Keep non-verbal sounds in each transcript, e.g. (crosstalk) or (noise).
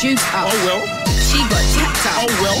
juice up. Oh well she got jacked up. Oh well,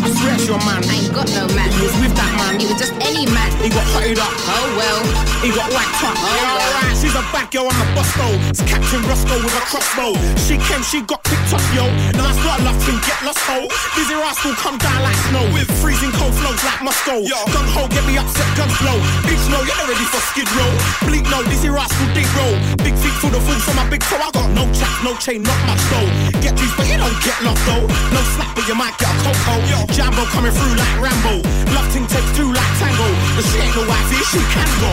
I swear your man. I ain't got no man. He was with that man. He was just any man. He got hotted up. Oh well, he got whacked up. Oh yeah, well. alright, she's a bad girl on the bus though. It's Captain Roscoe with a crossbow. She came, she got up, yo. Now I start laughing, get lost, ho. Dizzee Rascal come down like snow with freezing cold flows like Moscow. Yo, gun ho, get me upset, guns blow. Bitch, no, you're not ready for skid row. Bleak, no, Dizzee Rascal, deep roll. Big feet through the food for my big toe. I got no chaps, no chain, not much though. Get these, but you don't get lost though. No slap, but you might get a coco. Yo, Jambo coming through like Rambo. Love ting takes two like Tango. But she ain't no wifey, she can go.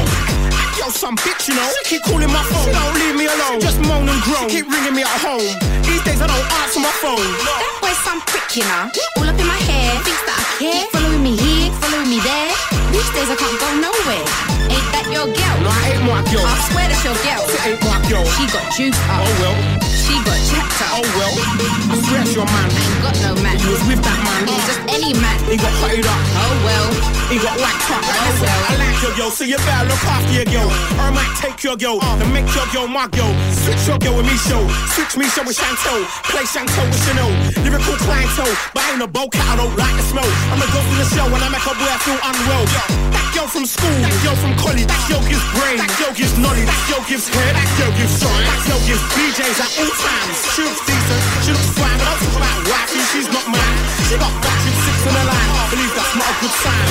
Yo, some bitch, you know. She keep calling my phone. Don't leave me alone. Just moan and groan. She keep ringing me at home. These days I don't answer my phone. That boy's some prick, you know. All up in my hair. Thinks that I care. Following me here, following me there. These days I can't go nowhere. Ain't that your girl? No, I ain't my girl. I swear that's your girl. It ain't my girl. She got juice up. Oh well. She got jacked up. Oh well. I swear it's your man. I ain't got no man. He was with that man. Was just any man. He got hotted up. Oh well. He got whacked up. Oh well. I like your girl, so you better look after your girl. Or I might take your girl uh, and make your girl my girl. Switch your girl with me show. Switch me show with Chantel. Play Chantel with Chanel. Lyrical clientele. But I ain't a bow cat, I don't like the smell. I'ma go to the show when I make a boy feel unwell. That girl from school, that girl from college, that girl gives brain, that girl gives knowledge, that girl gives head, that girl gives shine, that girl gives BJs at all times. She looks decent, she looks fine, but I'm talking about wifey, she's not mine. She got back with six in the line, I believe that's not a good sign.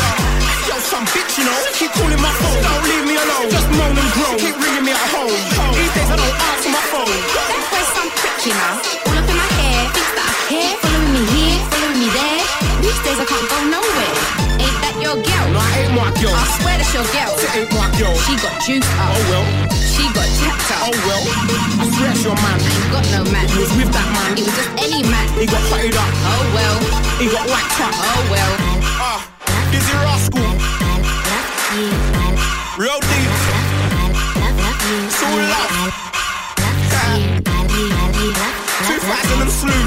Yo, some bitch, you know, keep calling my phone, don't leave me alone. Just moan and groan, keep ringing me at home. These days I don't answer my phone. That boy's some prick, you know. All up in my hair, thinks that I care, following me here, following me there. These days I can't go nowhere Ain't that your girl. No, I ain't my girl. I swear that's your girl. She got juice up. Oh well. She got jacked up. Oh well. I swear your man. I ain't got no man. He was with that man. He was just any man. He got hotted up. Oh well. He got whacked up. Oh well. Ah, uh, Dizzee Rascal. Real deep. So love. (laughs) Two fights in them slew.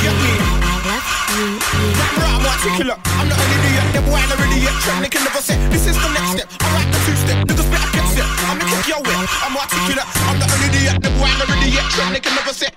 Get me. Rap right, I'm articulate. I'm not an idiot, never ain't an idiot. Trap nigga never said, this is the next step. I the step, niggas better get set. I'm a kick your way. I'm articulate. I'm not an idiot, never ain't an idiot. Trap nigga never said,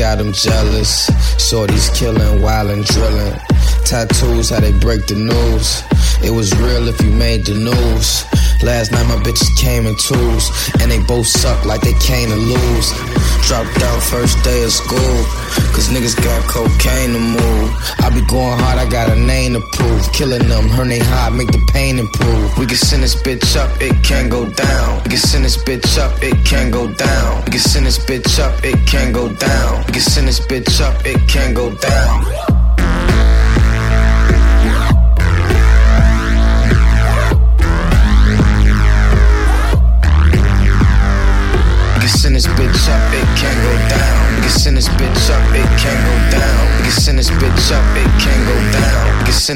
got them jealous. Shorties killing, wildin', drilling. Tattoos, how they break the news. It was real if you made the news. Last night my bitches came in twos, and they both suck like they came to lose. Dropped out first day of school, cause niggas got cocaine to move. I be going hard, I got a name to prove. Killing them, her they high, make the pain improve. We can send this bitch up, it can't go down. We can send this bitch up, it can't go down. We can send this bitch up, it can't go down. We can send this bitch up, it can't go down.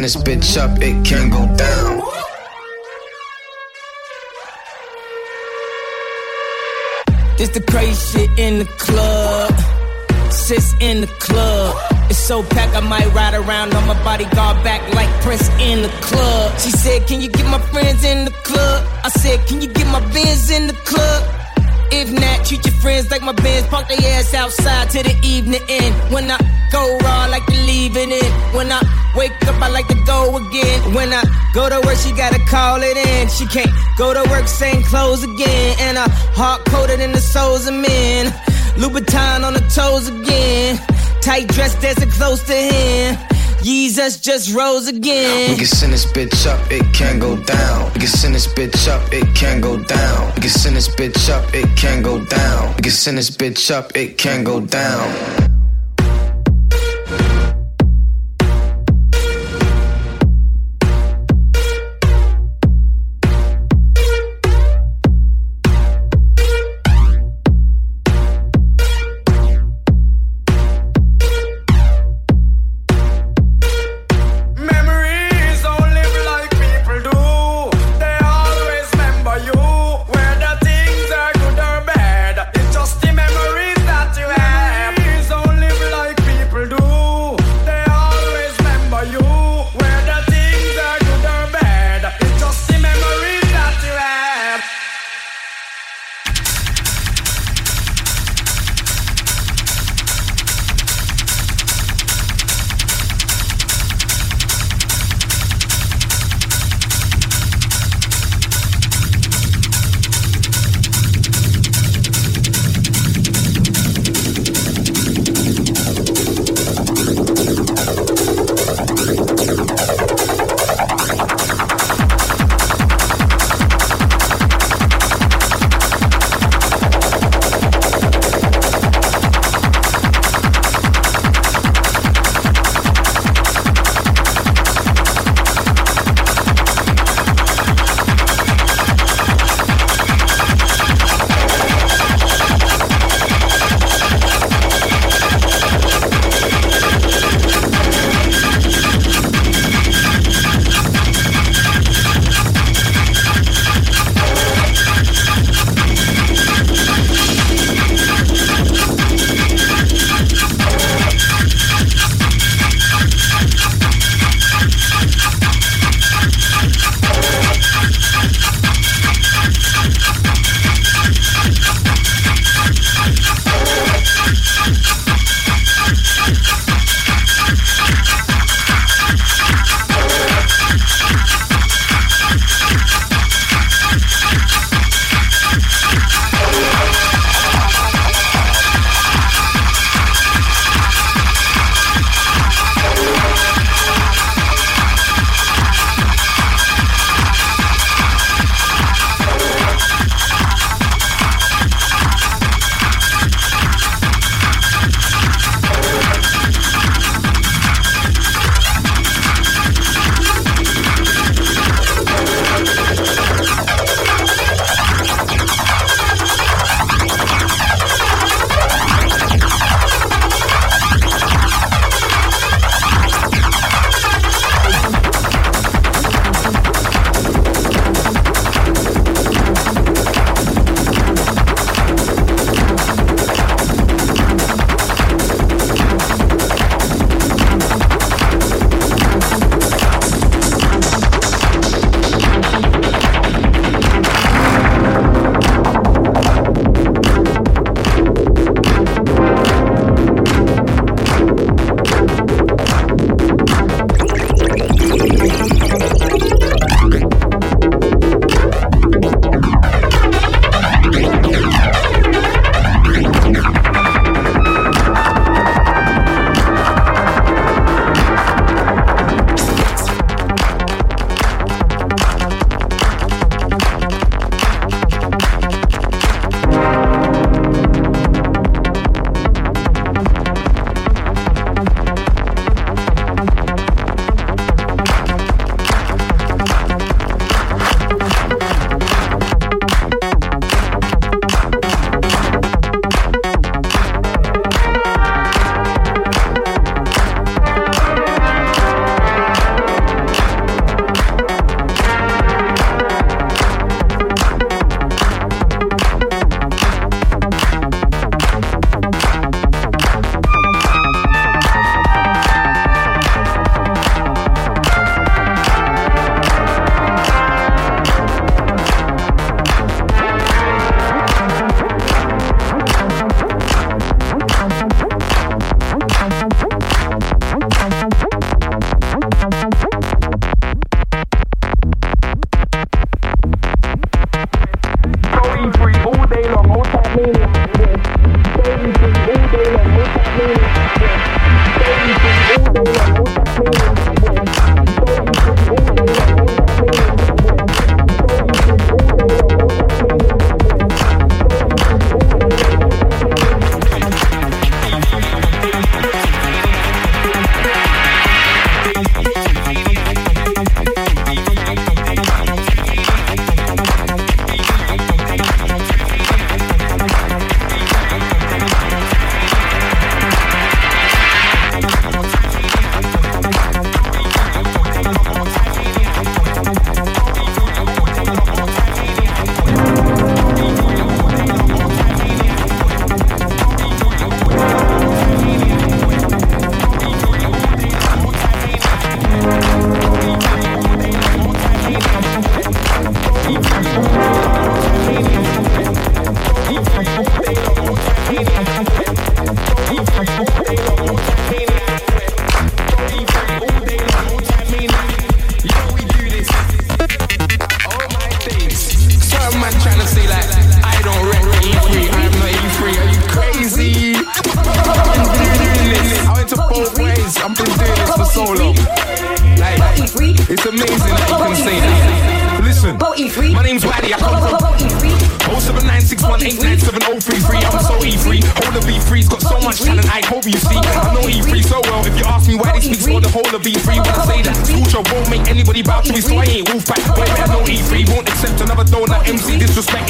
This bitch up, it can go down. This the crazy shit in the club. Sis in the club. It's so packed, I might ride around on my bodyguard back like Prince in the club. She said, Can you get my friends in the club? I said, Can you get my Benz in the club? If not, treat your friends like my bands. Park their ass outside till the evening end. When I go raw, I like to leave it in. When I wake up, I like to go again. When I go to work, she gotta call it in. She can't go to work, same clothes again. And I hard coated in the souls of men. Louboutin on the toes again. Tight dress dancing close to him. Jesus just rose again. We can send this bitch up, it can't go down. We can send this bitch up, it can't go down. We can send this bitch up, it can't go down. We can send this bitch up, it can't go down.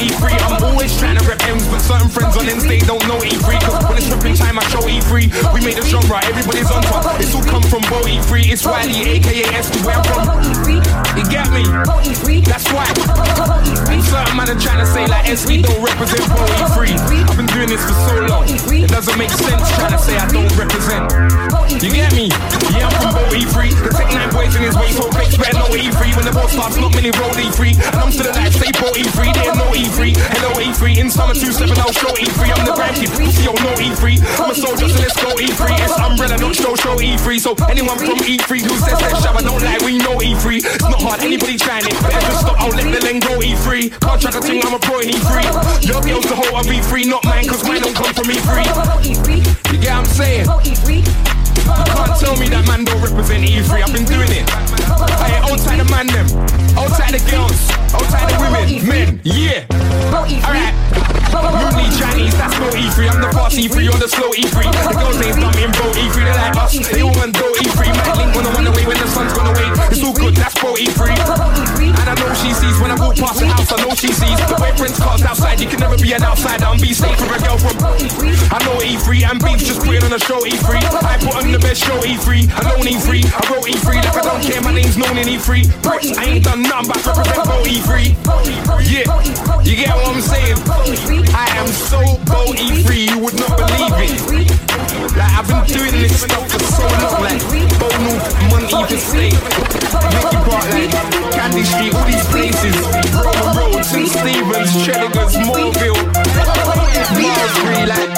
E3. I'm always trying to rep M's, but certain friends on Insta don't know E3. Cause when it's ripping time, I show E3. We made a genre, everybody's on top. It's all come from Bow E3. It's Wiley, aka S2, where I'm from. You get me? That's why. Certain man are trying to say like SE don't represent Bow E3. I've been doing this for so long. It doesn't make sense trying to say I don't represent. You get me? Yeah, I'm from Bow E3. The Tech 9 boys in his way, so fakes better know E3. When the boss starts, not many roll E3. And I'm still alive, stay Bow E3. They know E3. Hello E3. In summer 2-7, I'll show E3. I'm the grand kid. Pussy, yo, no E3. I'm a soldier, so let's go E3. It's umbrella, not show, show E3. So anyone from E3 who says they're shabba, don't lie, we know E3. It's not hard, anybody trying it. Better just stop, I'll let the lane go E3. Can't track a thing, I'm a pro in E3. Your girl's the whole of E3, not mine, cause mine don't come from E3. You get what I'm saying? You can't tell me that man don't represent E3. I've been doing it. Hey, outside the man them, outside the girls, outside the women, men, yeah. Alright. Mooney Chinese, that's no E3. I'm the fast E3, you're the slow E3. The girls ain't dumb bro E3, they like us. They all want do E3. Might link I run away when the sun's gonna away. It's all good, that's pro E3. And I know she sees when I walk past the house, I know she sees. The way friends cars outside, you can never be an outsider and be safe with a girl from. I know E3 and beats just putting on a show E3. I put on the best show E3. Alone E3. I wrote E3 like I don't care, my name's known in E3. Bricks, I ain't done nothing but represent Bow E3. Yeah, you get what I'm saying? I am so Bow E3, you would not believe it. Like I've been doing this stuff for so long, like Bow North, Monteith Estate, Mickey Park, like Candy Street, all these places, Roman Road, St. Stephen's, Cheddigars, Morville, Marbury, like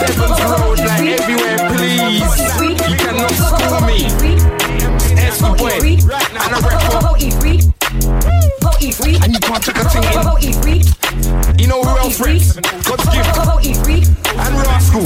Devon's Road, like everywhere, please. You cannot school me. S boy, and I rap for and you can't check a thing. In. You know who else reps? God's gift. And Rascal.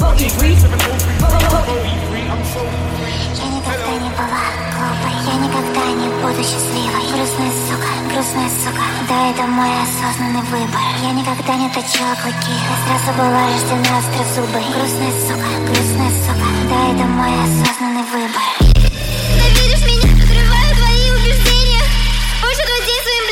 Я никогда не буду счастливой Грустная сука, грустная сука Да, это мой осознанный выбор Я никогда не точила клыки Я сразу была рождена острозубой Грустная сука, грустная сука Да, это мой осознанный выбор Ненавидишь меня, подрываю твои убеждения. Больше день своим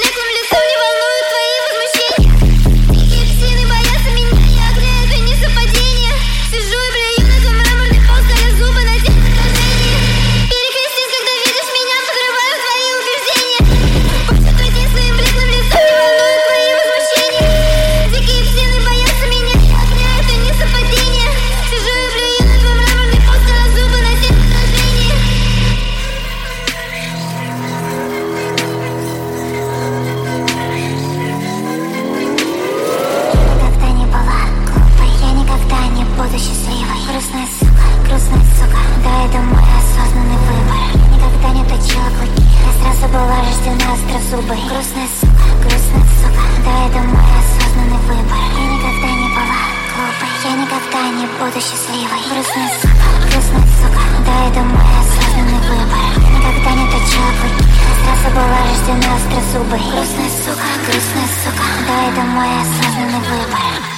мой осознанный выбор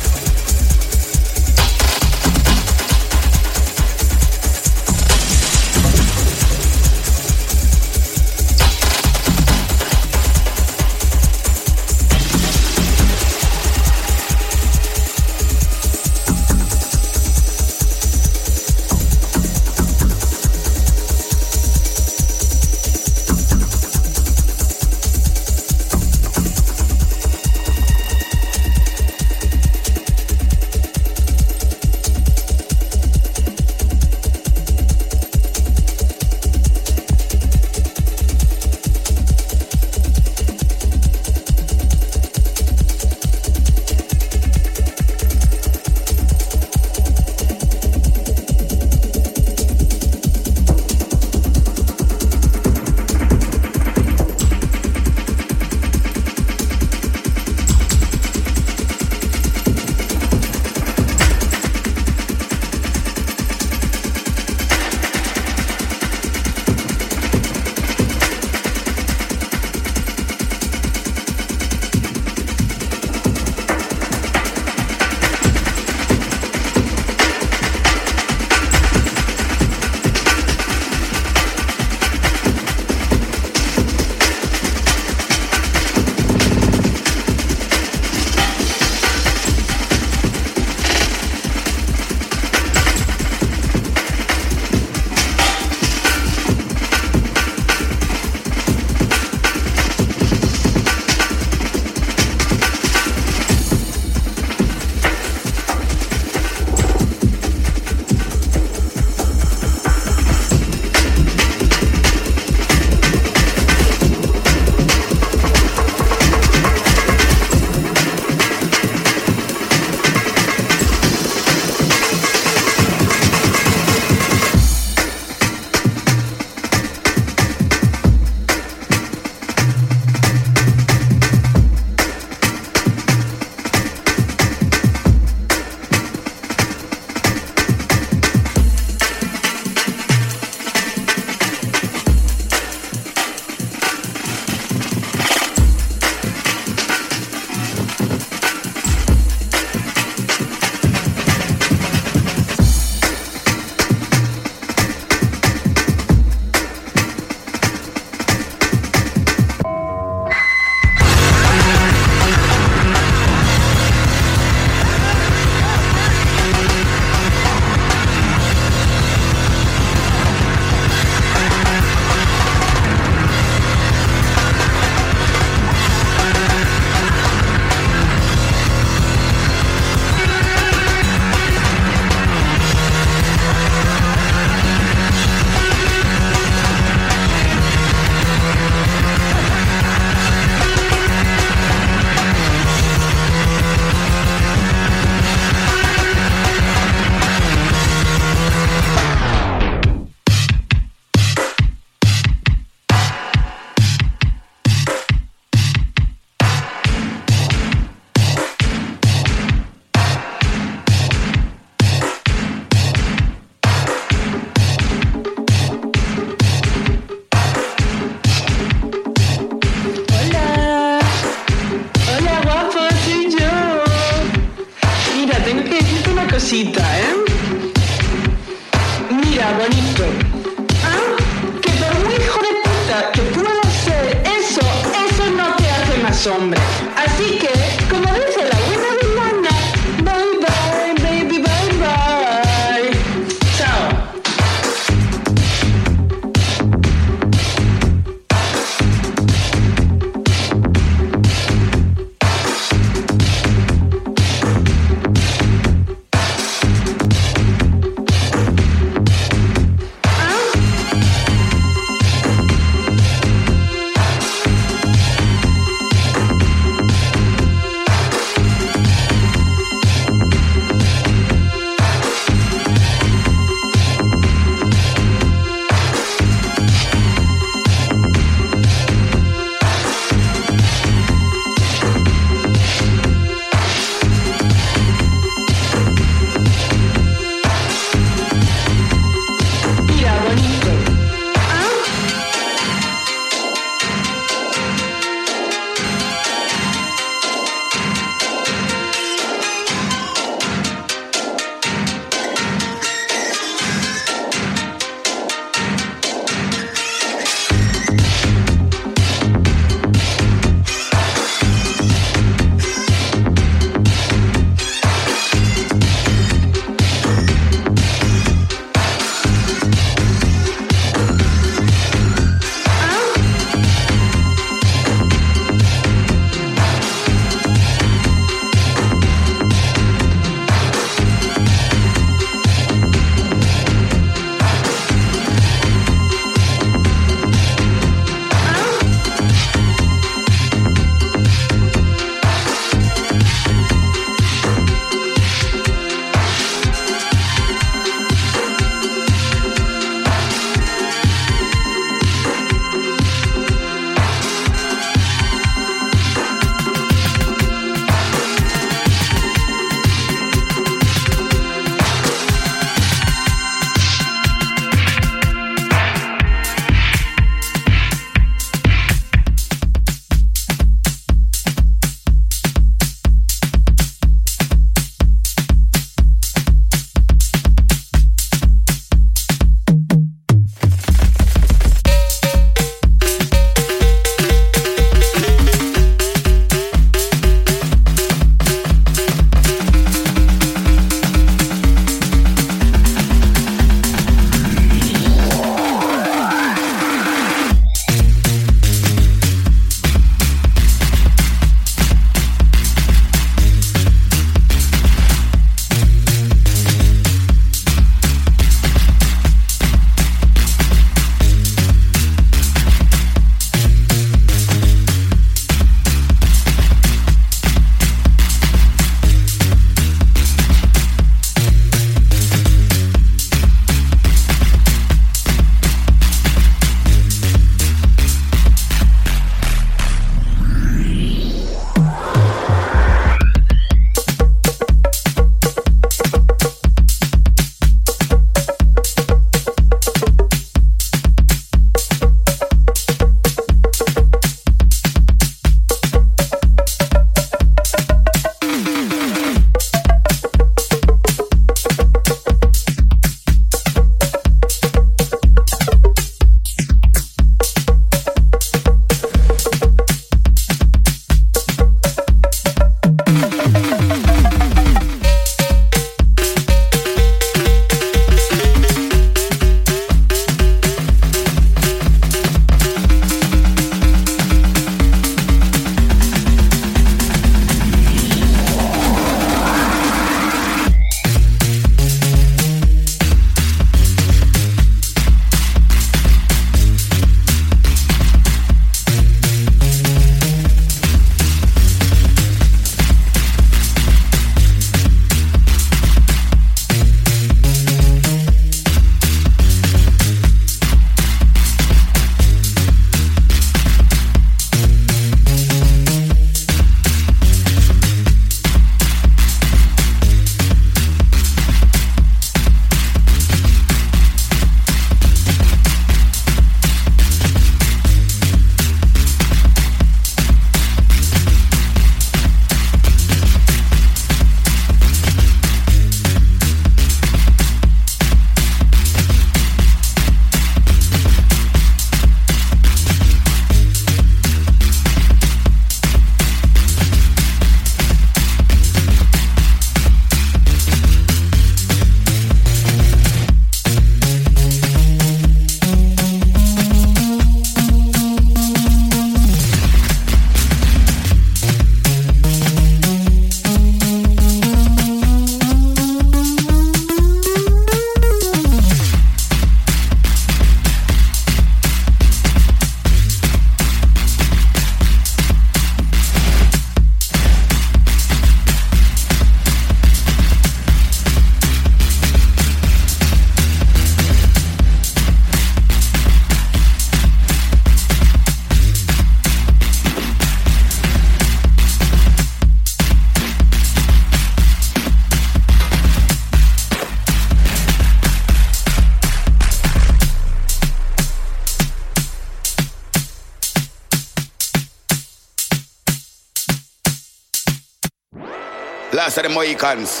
Last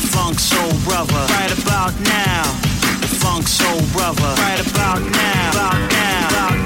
the funk soul brother, right about now. The funk soul brother, right about now, about now, about now.